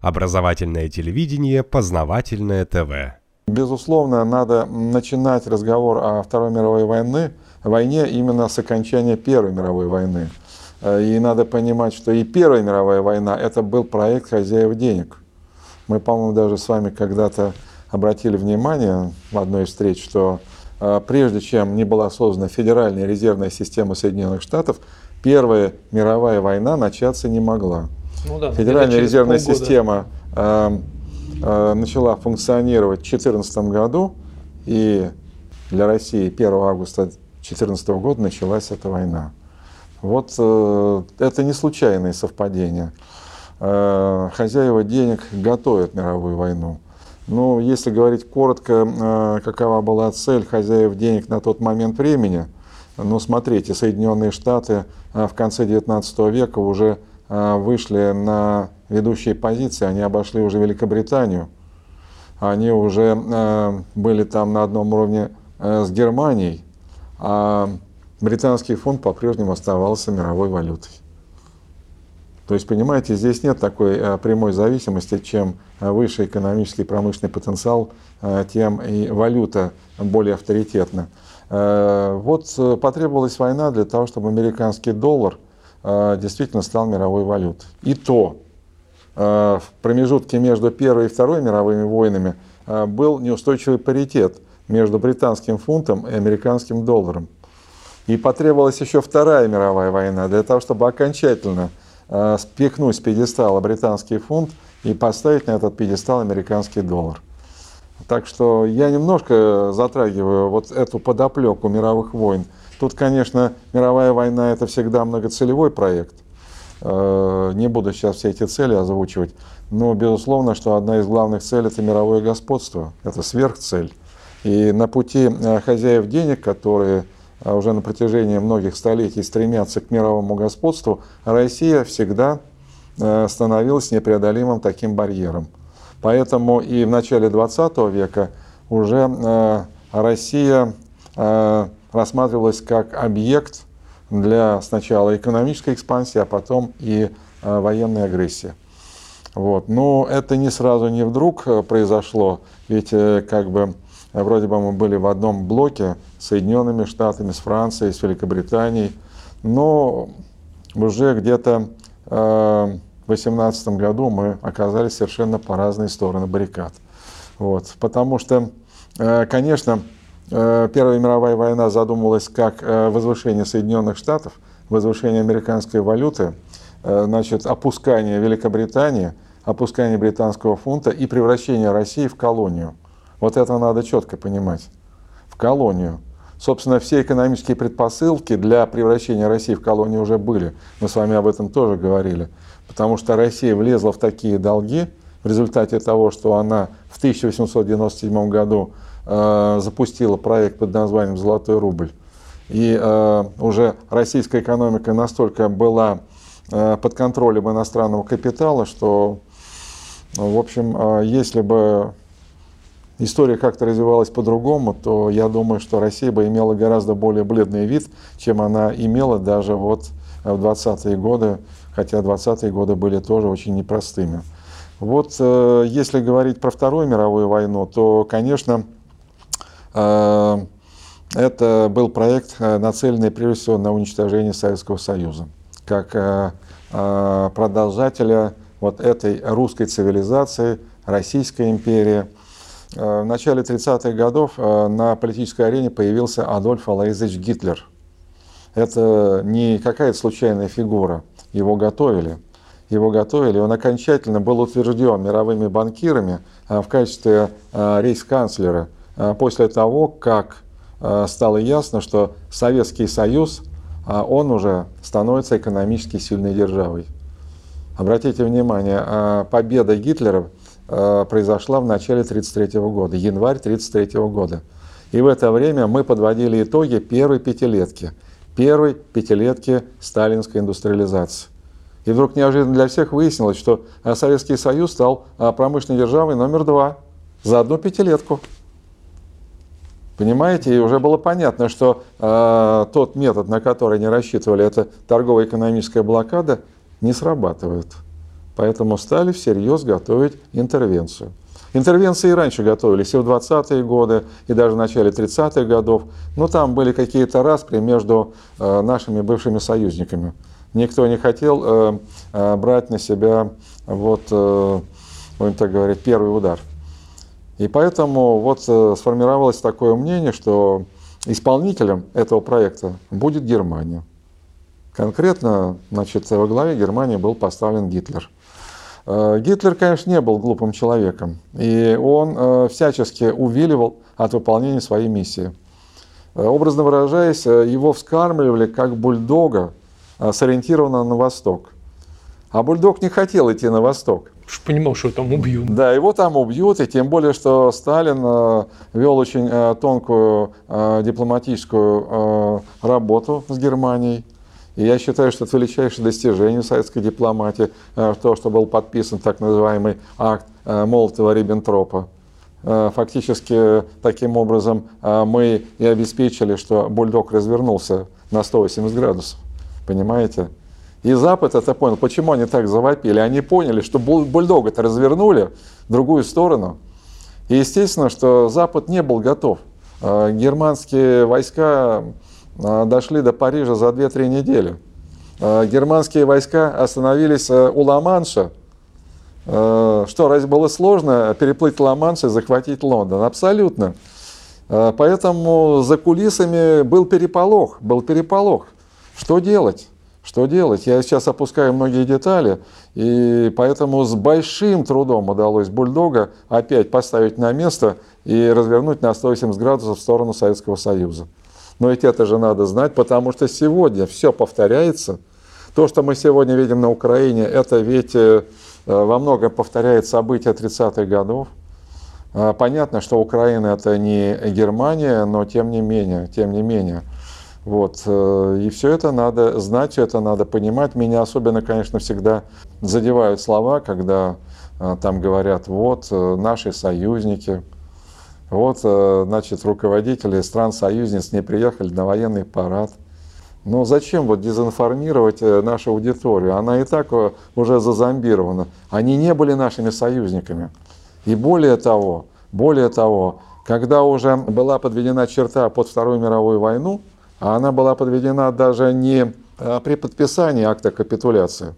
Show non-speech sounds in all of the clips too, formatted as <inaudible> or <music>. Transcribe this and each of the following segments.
Образовательное телевидение, познавательное ТВ. Безусловно, надо начинать разговор о Второй мировой войне, войне именно с окончания Первой мировой войны. Э, и надо понимать, что и Первая мировая война – это был проект хозяев денег. Мы, по-моему, даже с вами когда-то обратили внимание в одной из встреч, что э, прежде чем не была создана Федеральная резервная система Соединенных Штатов, Первая мировая война начаться не могла. Ну да, Федеральная резервная полгода. система э, э, начала функционировать в 2014 году, и для России 1 августа 2014 года началась эта война. Вот э, это не случайные совпадения. Э, хозяева денег готовят мировую войну. Ну, если говорить коротко, э, какова была цель хозяев денег на тот момент времени, ну, смотрите, Соединенные Штаты э, в конце XIX века уже вышли на ведущие позиции, они обошли уже Великобританию, они уже были там на одном уровне с Германией, а британский фунт по-прежнему оставался мировой валютой. То есть, понимаете, здесь нет такой э, прямой зависимости, чем выше экономический и промышленный потенциал, э, тем и валюта более авторитетна. Э, вот потребовалась война для того, чтобы американский доллар действительно стал мировой валютой. И то в промежутке между Первой и Второй мировыми войнами был неустойчивый паритет между британским фунтом и американским долларом. И потребовалась еще Вторая мировая война для того, чтобы окончательно Э, спихнуть с пьедестала британский фунт и поставить на этот пьедестал американский доллар. Так что я немножко затрагиваю вот эту подоплеку мировых войн. Тут, конечно, мировая война – это всегда многоцелевой проект. Э, не буду сейчас все эти цели озвучивать. Но, безусловно, что одна из главных целей – это мировое господство. Это сверхцель. И на пути э, хозяев денег, которые а уже на протяжении многих столетий стремятся к мировому господству, Россия всегда э, становилась непреодолимым таким барьером. Поэтому и в начале 20 века уже э, Россия э, рассматривалась как объект для сначала экономической экспансии, а потом и военной агрессии. Вот. Но это не сразу, не вдруг произошло, ведь как бы вроде бы мы были в одном блоке с Соединенными Штатами, с Францией, с Великобританией, но уже где-то э, 2018 году мы оказались совершенно по разные стороны баррикад. Вот. Потому что, э, конечно, э, Первая мировая война задумывалась как возвышение Соединенных Штатов, возвышение американской валюты, значит, опускание Великобритании, опускание британского фунта и превращение России в колонию – вот это надо четко понимать. В колонию. Собственно, все экономические предпосылки для превращения России в колонию уже были. Мы с вами об этом тоже говорили. Потому что Россия влезла в такие долги в результате того, что она в 1897 году э, запустила проект под названием «Золотой рубль». И э, уже российская экономика настолько была э, под контролем иностранного капитала, что, в общем, э, если бы история как-то развивалась по-другому, то я думаю, что Россия бы имела гораздо более бледный вид, чем она имела даже вот в 20-е годы, хотя 20-е годы были тоже очень непростыми. Вот э, если говорить про Вторую мировую войну, то, конечно, э, это был проект, э, нацеленный прежде всего на уничтожение Советского Союза, как продолжателя вот этой русской цивилизации, Российской империи – Э, в начале 30-х годов э, на политической арене появился Адольф Алаизович Гитлер. Это не какая-то случайная фигура. Его готовили. Его готовили. Он окончательно был утвержден мировыми банкирами э, в качестве рейс-канцлера после того, как стало ясно, что Советский Союз, он уже становится экономически сильной державой. Обратите внимание, победа Гитлера Э, произошла в начале 1933 года, январь 1933 года. И в это время мы подводили итоги первой пятилетки, первой пятилетки сталинской индустриализации. И вдруг неожиданно для всех выяснилось, что э, Советский Союз стал э, промышленной державой номер два за одну пятилетку. Понимаете, и уже было понятно, что э, тот метод, на который они рассчитывали, это торгово-экономическая блокада, не срабатывает. Поэтому стали всерьез готовить интервенцию. Интервенции и раньше готовились, и в 20-е годы, и даже в начале 30-х годов. Но там были какие-то распри между э, нашими бывшими союзниками. Никто не хотел э, э, брать на себя, вот, будем так говорить, первый удар. И поэтому вот сформировалось такое мнение, что исполнителем этого проекта будет Германия. Конкретно, значит, во главе Германии был поставлен Гитлер. Э, Гитлер, конечно, не был глупым человеком, и он э, всячески увиливал от выполнения своей миссии. Э, образно выражаясь, его вскармливали как бульдога, сориентированного на восток. А бульдог не хотел идти на восток. Понимал, что там убьют. Да, его там убьют, и тем более, что Сталин вел очень тонкую дипломатическую работу с Германией. И я считаю, что это величайшее достижение советской дипломатии, э, то, что был подписан так называемый акт э, Молотова-Риббентропа. Э, фактически таким образом мы и обеспечили, что бульдог развернулся на 180 градусов. Понимаете? И Запад это понял. Почему они так завопили? Они поняли, что бульдога-то развернули в другую сторону. И естественно, что Запад не был готов. Германские войска дошли до Парижа за 2-3 недели. А, германские войска остановились э, у Ла-Манша. А, что, разве было сложно переплыть Ла-Манш и захватить Лондон? Абсолютно. Поэтому за кулисами был переполох, был переполох. Что делать? Что делать? Я сейчас опускаю многие детали, и поэтому с большим трудом удалось бульдога опять поставить на место и развернуть на 180 градусов в сторону Советского Союза. Но ведь это же надо знать, потому что сегодня все повторяется. То, что мы сегодня видим на Украине, это ведь э, во многом повторяет события 30-х годов. А, понятно, что Украина это не Германия, но тем не менее, тем не менее. Вот. Э, и все это надо знать, все это надо понимать. Меня особенно, конечно, всегда задевают слова, когда э, там говорят, вот, наши союзники, вот, э, значит, руководители стран-союзниц не приехали на военный парад. Но зачем вот дезинформировать э, нашу аудиторию? Она и так э, уже зазомбирована. Они не были нашими союзниками. И более того, более того, когда уже была подведена черта под Вторую мировую войну, а она была подведена даже не при подписании акта капитуляции,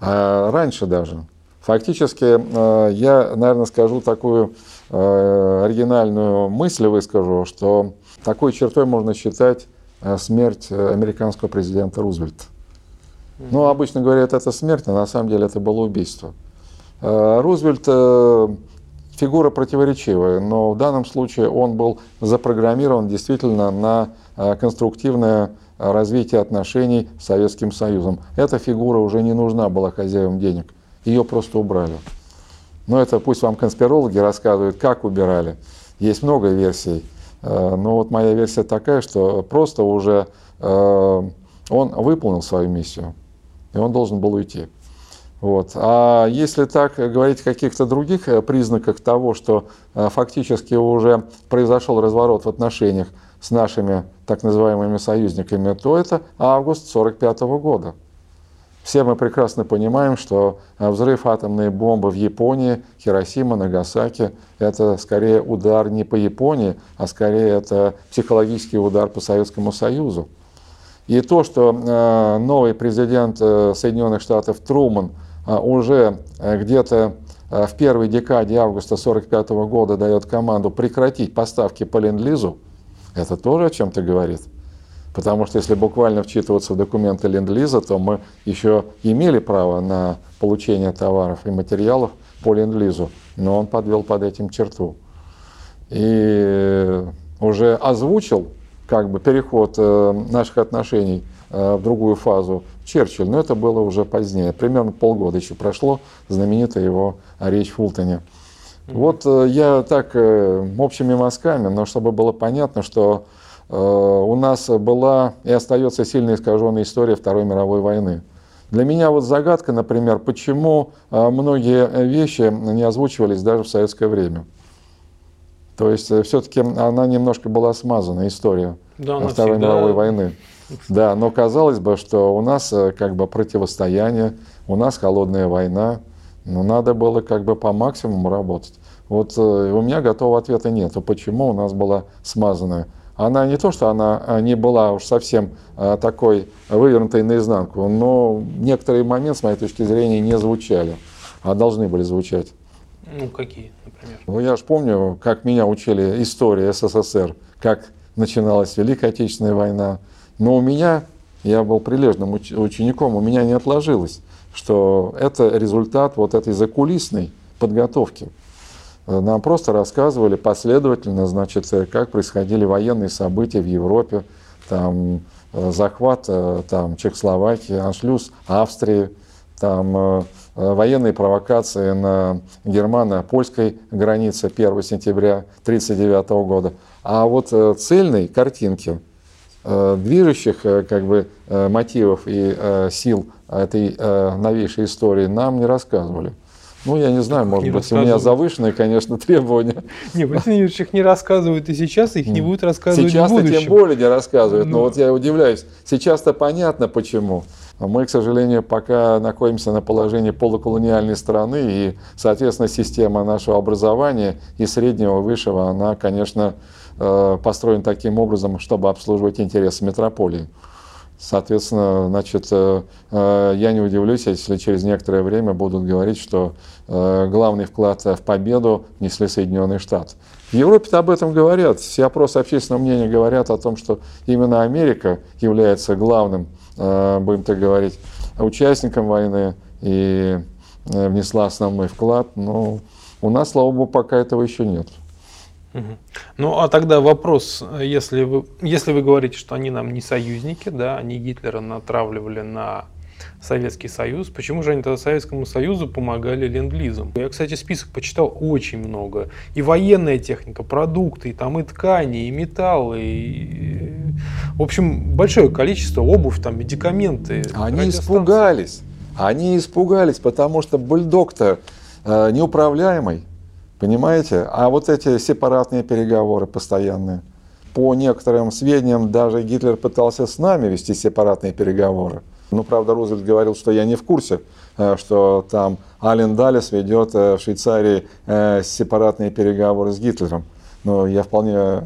а раньше даже. Фактически, я, наверное, скажу такую оригинальную мысль выскажу, что такой чертой можно считать э, смерть э, американского президента Рузвельта. Ну, обычно говорят, это смерть, а на самом деле это было убийство. Рузвельт фигура противоречивая, но в данном случае он был запрограммирован действительно на конструктивное развитие отношений с Советским Союзом. Эта фигура уже не нужна была хозяевам денег, ее просто убрали. Но это пусть вам конспирологи рассказывают, как убирали. Есть много версий. Э, но вот моя версия такая, что просто уже э, он выполнил свою миссию, и он должен был уйти. Вот. А если так говорить о каких-то других э, признаках того, что фактически уже произошел разворот в отношениях с нашими так называемыми союзниками, то это август 1945 года. Все мы прекрасно понимаем, что э, взрыв атомной бомбы в Японии, Хиросима, Нагасаки, это скорее удар не по Японии, а скорее это психологический удар по Советскому Союзу. И то, что э, новый президент э, Соединенных Штатов Труман уже где-то в первой декаде августа 1945 года дает команду прекратить поставки по ленд-лизу, это тоже о чем-то говорит. Потому что если буквально вчитываться в документы Ленд-Лиза, то мы еще имели право на получение товаров и материалов по Ленд-Лизу, но он подвел под этим черту. И уже озвучил как бы переход э, наших отношений э, в другую фазу Черчилль, но это было уже позднее, примерно полгода еще прошло, знаменитая его речь в Фултоне. Вот э, я так общими мазками, но чтобы было понятно, что у нас была и остается сильно искаженная история Второй мировой войны. Для меня вот загадка, например, почему э, многие вещи не озвучивались даже в советское время. То есть э, все-таки она немножко была смазана, история да, Второй всегда... мировой войны. <laughs> Да, но казалось бы, что у нас э, как бы противостояние, у нас холодная война, но надо было как бы по максимуму работать. Вот э, у меня готового ответа нет. Почему у нас была смазанная? Она не то, что она а, не была уж совсем а, такой вывернутой наизнанку, но некоторые моменты, с моей точки зрения, не звучали, а должны были звучать. Ну, какие, например? Ну, я же помню, как меня учили истории СССР, как начиналась Великая Отечественная война. Но у меня, я был прилежным учеником, у меня не отложилось, что это результат вот этой закулисной подготовки. Нам просто рассказывали последовательно, значит, как происходили военные события в Европе, там, э, захват э, там, Чехословакии, аншлюз Австрии, там, э, военные провокации на германо-польской границе 1 сентября 1939 года. А вот цельной картинки, движущих как бы, мотивов и сил этой новейшей истории нам не рассказывали. Ну, я не знаю, может не быть, у меня завышенные, конечно, <laughs> требования. Не, Владимир Ильич их не рассказывают и сейчас, их не будут рассказывать сейчас в будущем. Сейчас тем более не рассказывают, но, но ну. вот я удивляюсь. Сейчас-то понятно почему. Мы, к сожалению, пока находимся на положении полуколониальной страны, и, соответственно, система нашего образования и среднего, и высшего, она, конечно, э, построена таким образом, чтобы обслуживать интересы метрополии. Соответственно, значит, э, э, я не удивлюсь, если через некоторое время будут говорить, что э, главный вклад в победу несли Соединенные Штаты. В Европе об этом говорят. Все опросы общественного мнения говорят о том, что именно Америка является главным, будем так говорить, участником войны и внесла основной вклад. Но у нас, слава богу, пока этого еще нет. Ну, а тогда вопрос, если вы, если вы говорите, что они нам не союзники, да, они Гитлера натравливали на Советский Союз, почему же они тогда Советскому Союзу помогали ленд-лизом? Я, кстати, список почитал очень много. И военная техника, продукты, и там и ткани, и металлы, и... в общем, большое количество обувь, там, медикаменты. Они испугались. Они испугались, потому что бульдог-то э, неуправляемый. Понимаете? А вот эти сепаратные переговоры постоянные. По некоторым сведениям, даже Гитлер пытался с нами вести сепаратные переговоры. Ну, правда, Рузвельт говорил, что я не в курсе, э, что там Ален Далес ведет э, в Швейцарии э, сепаратные переговоры с Гитлером. Но я вполне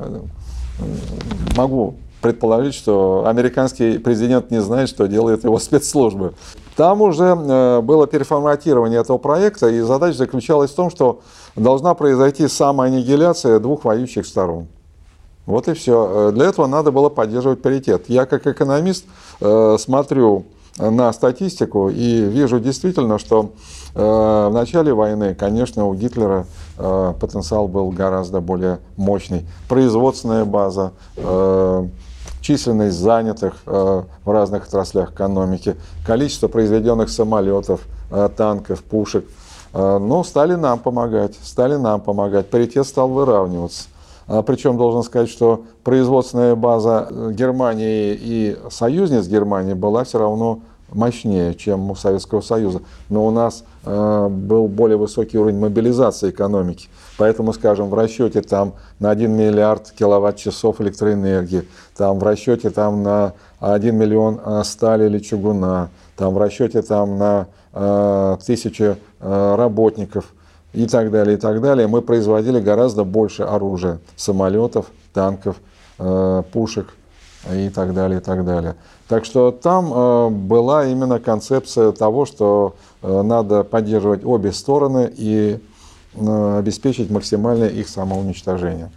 могу предположить, что американский президент не знает, что делает его спецслужбы. Там уже было переформатирование этого проекта, и задача заключалась в том, что должна произойти самоаннигиляция двух воюющих сторон. Вот и все. Э, для этого надо было поддерживать паритет. Я как экономист э, смотрю на статистику и вижу действительно, что э, в начале войны, конечно, у Гитлера потенциал был гораздо более мощный. Производственная база, численность занятых в разных отраслях экономики, количество произведенных самолетов, танков, пушек – но стали нам помогать, стали нам помогать, паритет стал выравниваться. Причем должен сказать, что производственная база Германии и союзниц Германии была все равно мощнее, чем у Советского Союза. Но у нас э, был более высокий уровень мобилизации экономики. Поэтому, скажем, в расчете там, на 1 миллиард киловатт-часов электроэнергии, там, в расчете там, на 1 миллион стали или чугуна, там, в расчете там, на э, тысячу Э, работников и так далее, и так далее, мы производили гораздо больше оружия, самолетов, танков, э, пушек и так далее, и так далее. Так что там э, была именно концепция того, что надо поддерживать обе стороны и обеспечить максимальное их самоуничтожение.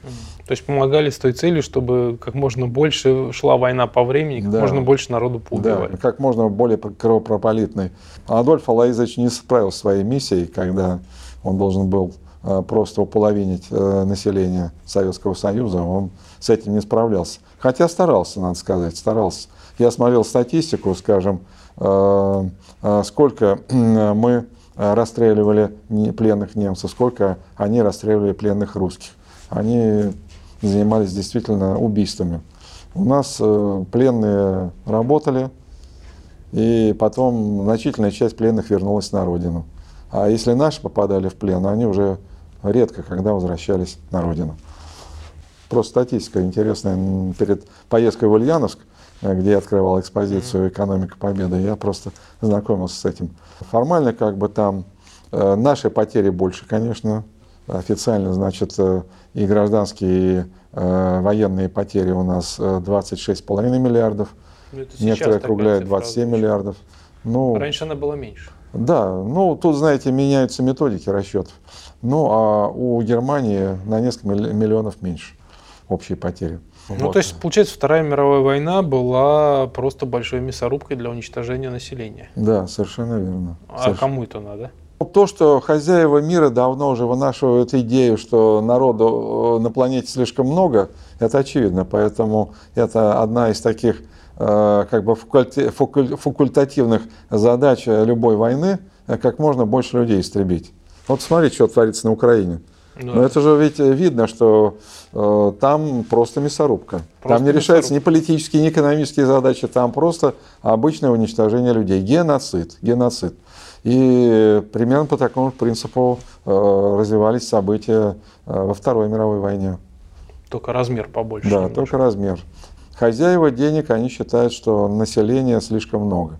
То есть помогали с той целью, чтобы как можно больше шла война по времени, как да. можно больше народу поубивали. Да, как можно более кровопролитной. Адольф Алаизович не справился своей миссией, когда он должен был э, просто уполовинить э, население Советского Союза, он с этим не справлялся. Хотя старался, надо сказать, старался. Я смотрел статистику, скажем, э, сколько мы расстреливали пленных немцев, сколько они расстреливали пленных русских. Они занимались действительно убийствами. У нас э, пленные работали, и потом значительная часть пленных вернулась на родину. А если наши попадали в плен, они уже редко когда возвращались на родину. Просто статистика интересная. Перед поездкой в Ульяновск где я открывал экспозицию «Экономика Победы». Я просто знакомился с этим. Формально как бы там наши потери больше, конечно, официально, значит, и гражданские, и военные потери у нас 26,5 миллиардов. Ну, Некоторые округляют 27 миллиардов. Ну, Раньше она была меньше. Да, ну тут, знаете, меняются методики расчетов. Ну а у Германии на несколько миллионов меньше общие потери. Ну, вот. то есть, получается, Вторая мировая война была просто большой мясорубкой для уничтожения населения. Да, совершенно верно. А совершенно. кому это надо? То, что хозяева мира давно уже вынашивают идею, что народу э, на планете слишком много, это очевидно. Поэтому это одна из таких как бы факультативных задач любой войны, э, как можно больше людей истребить. Вот смотрите, что творится на Украине. Да. Но это же ведь видно, что э, там просто мясорубка. Просто там не решаются ни политические, ни экономические задачи, там просто обычное уничтожение людей. Геноцид. Геноцид. И примерно по такому принципу э, развивались события э, во Второй мировой войне. Только размер побольше. Да, немножко. только размер. Хозяева денег, они считают, что населения слишком много.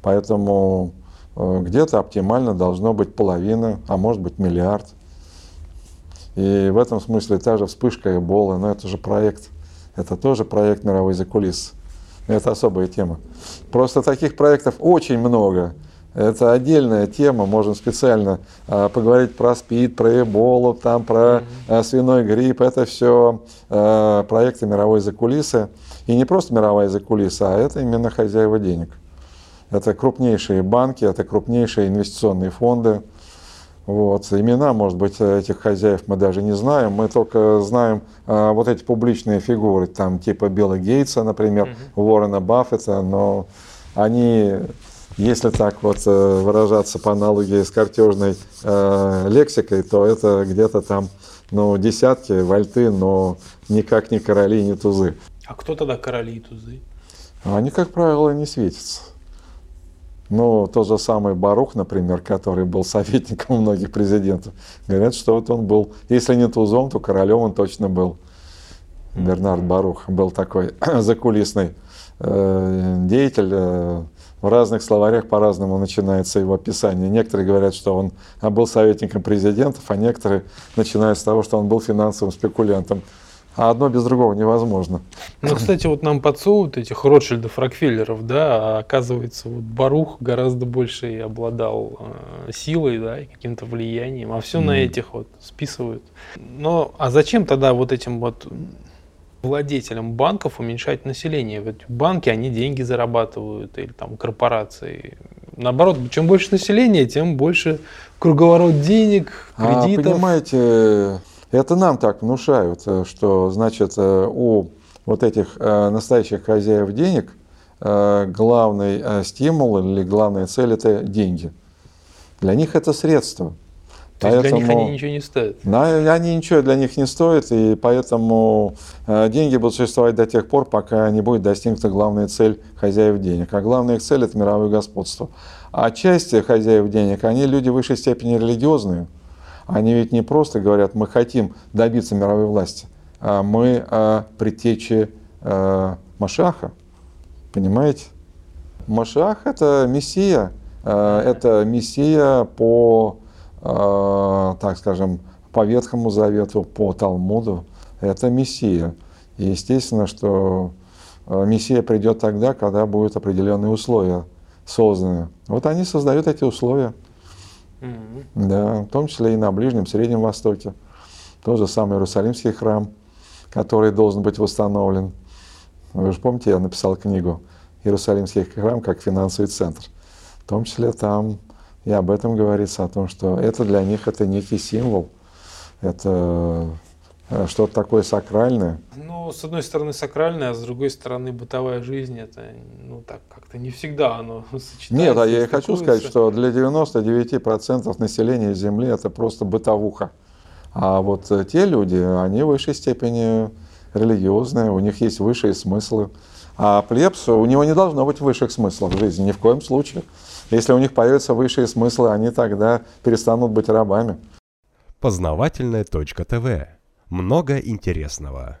Поэтому э, где-то оптимально должно быть половина, а может быть миллиард. И в этом смысле та же вспышка Эболы, но это же проект, это тоже проект мировой закулис. Это особая тема. Просто таких проектов очень много. Это отдельная тема, можем специально э, поговорить про СПИД, про Эболу, там, про э, свиной грипп. Это все э, проекты мировой закулисы. И не просто мировая закулиса, а это именно хозяева денег. Это крупнейшие банки, это крупнейшие инвестиционные фонды. Вот. Имена, может быть, этих хозяев мы даже не знаем. Мы только знаем а, вот эти публичные фигуры, там типа Билла Гейтса, например, mm-hmm. Уоррена Баффета, но они если так вот э, выражаться по аналогии с картежной э, лексикой, то это где-то там ну, десятки, вольты, но никак не короли, не тузы. А кто тогда короли и тузы? Они, как правило, не светятся. Ну, тот же самый Барух, например, который был советником многих президентов, говорят, что вот он был, если не тузом, то королем он точно был. Бернард Барух был такой <clears throat> закулисный э, деятель. Э, в разных словарях по-разному начинается его описание. Некоторые говорят, что он был советником президентов, а некоторые начинают с того, что он был финансовым спекулянтом. А одно без другого невозможно. Ну, кстати, вот нам подсовывают этих Ротшильдов, Рокфеллеров, да, а оказывается, вот Барух гораздо больше и обладал э, силой, да, и каким-то влиянием, а все mm. на этих вот списывают. Но, а зачем тогда вот этим вот владетелям банков уменьшать население? Ведь банки, они деньги зарабатывают, или там корпорации. Наоборот, чем больше населения, тем больше круговорот денег, а, кредитов. А, понимаете, это нам так внушают, э, что, значит, э, у вот этих э, настоящих хозяев денег главный стимул или главная цель – это деньги. Для них это средство. То поэтому, есть для них они ничего не стоят? Они ничего для них не стоят, и поэтому деньги будут существовать до тех пор, пока не будет достигнута главная цель хозяев денег. А главная их цель – это мировое господство. А часть хозяев денег, они люди в высшей степени религиозные – они ведь не просто говорят, мы хотим добиться мировой власти, а мы о предтече э, Машаха, понимаете? Машах – это мессия, э, это мессия по, э, так скажем, по Ветхому Завету, по Талмуду, это мессия. И естественно, что э, мессия придет тогда, когда будут определенные условия созданы. Вот они создают эти условия. Mm-hmm. Да, в том числе и на Ближнем, Среднем Востоке. Тот же самый Иерусалимский храм, который должен быть восстановлен. Вы же помните, я написал книгу «Иерусалимский храм как финансовый центр». В том числе там и об этом говорится, о том, что это для них это некий символ, это что-то такое сакральное? Ну, с одной стороны сакральное, а с другой стороны бытовая жизнь, это, ну, так как-то не всегда оно <laughs> сочетается. Нет, а я и хочу сказать, что для 99% населения Земли это просто бытовуха. А вот э, те люди, они в высшей степени религиозные, у них есть высшие смыслы. А плебс, у него не должно быть высших смыслов в жизни, ни в коем случае. Если у них появятся высшие смыслы, они тогда перестанут быть рабами. Познавательная точка ТВ много интересного.